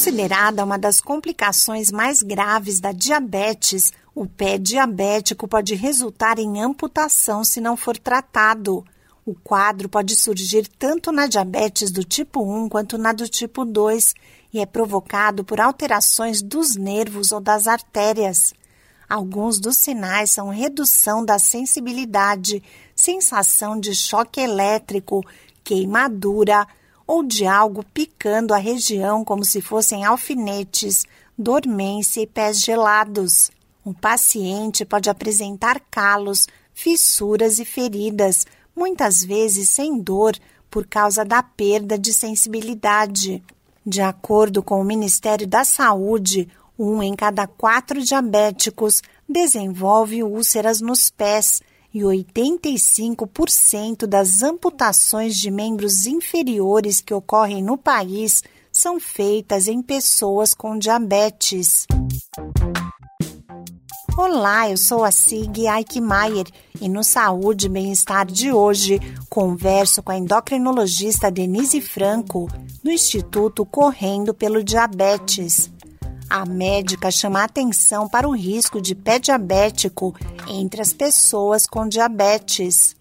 Considerada uma das complicações mais graves da diabetes, o pé diabético pode resultar em amputação se não for tratado. O quadro pode surgir tanto na diabetes do tipo 1 quanto na do tipo 2 e é provocado por alterações dos nervos ou das artérias. Alguns dos sinais são redução da sensibilidade, sensação de choque elétrico, queimadura ou de algo picando a região como se fossem alfinetes, dormência e pés gelados. O paciente pode apresentar calos, fissuras e feridas, muitas vezes sem dor por causa da perda de sensibilidade. De acordo com o Ministério da Saúde, um em cada quatro diabéticos desenvolve úlceras nos pés e 85% das amputações de membros inferiores que ocorrem no país são feitas em pessoas com diabetes. Olá, eu sou a Sig Eichmeier e no Saúde e Bem-Estar de hoje converso com a endocrinologista Denise Franco, do Instituto Correndo pelo Diabetes. A médica chama atenção para o risco de pé diabético entre as pessoas com diabetes.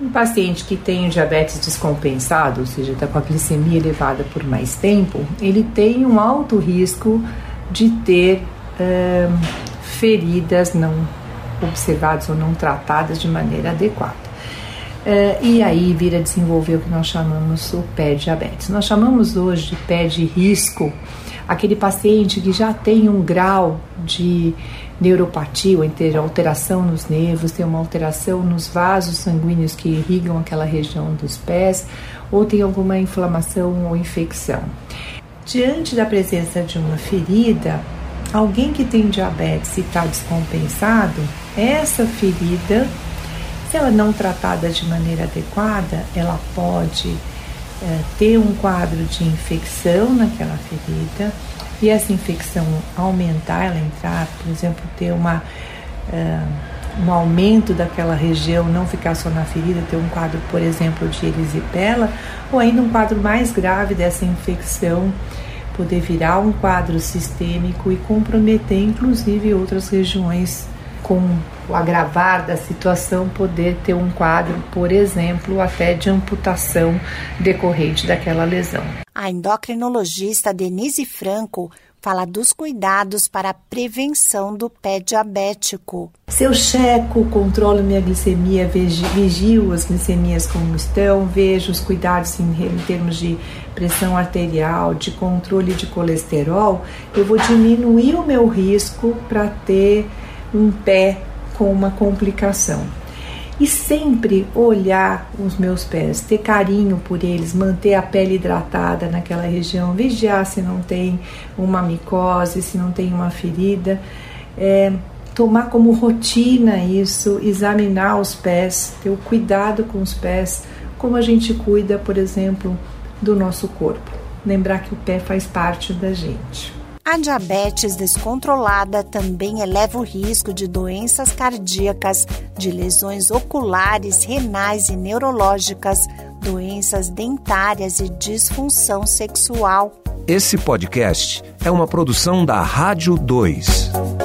Um paciente que tem diabetes descompensado, ou seja, está com a glicemia elevada por mais tempo, ele tem um alto risco de ter feridas não observadas ou não tratadas de maneira adequada. Uh, e aí vir a desenvolver o que nós chamamos o pé diabetes. Nós chamamos hoje de pé de risco aquele paciente que já tem um grau de neuropatia, ou seja, alteração nos nervos, tem uma alteração nos vasos sanguíneos que irrigam aquela região dos pés, ou tem alguma inflamação ou infecção. Diante da presença de uma ferida, alguém que tem diabetes e está descompensado, essa ferida, se ela não tratada de maneira adequada, ela pode é, ter um quadro de infecção naquela ferida e essa infecção aumentar, ela entrar, por exemplo, ter uma, é, um aumento daquela região, não ficar só na ferida, ter um quadro, por exemplo, de erisipela, ou ainda um quadro mais grave dessa infecção poder virar um quadro sistêmico e comprometer inclusive outras regiões com o agravar da situação, poder ter um quadro, por exemplo, até de amputação decorrente daquela lesão. A endocrinologista Denise Franco fala dos cuidados para a prevenção do pé diabético. Se eu checo, controlo minha glicemia, vigio as glicemias como estão, vejo os cuidados em, em termos de pressão arterial, de controle de colesterol, eu vou diminuir o meu risco para ter um pé com uma complicação. E sempre olhar os meus pés, ter carinho por eles, manter a pele hidratada naquela região, vigiar se não tem uma micose, se não tem uma ferida, é, tomar como rotina isso, examinar os pés, ter o cuidado com os pés, como a gente cuida, por exemplo, do nosso corpo. Lembrar que o pé faz parte da gente. A diabetes descontrolada também eleva o risco de doenças cardíacas, de lesões oculares, renais e neurológicas, doenças dentárias e disfunção sexual. Esse podcast é uma produção da Rádio 2.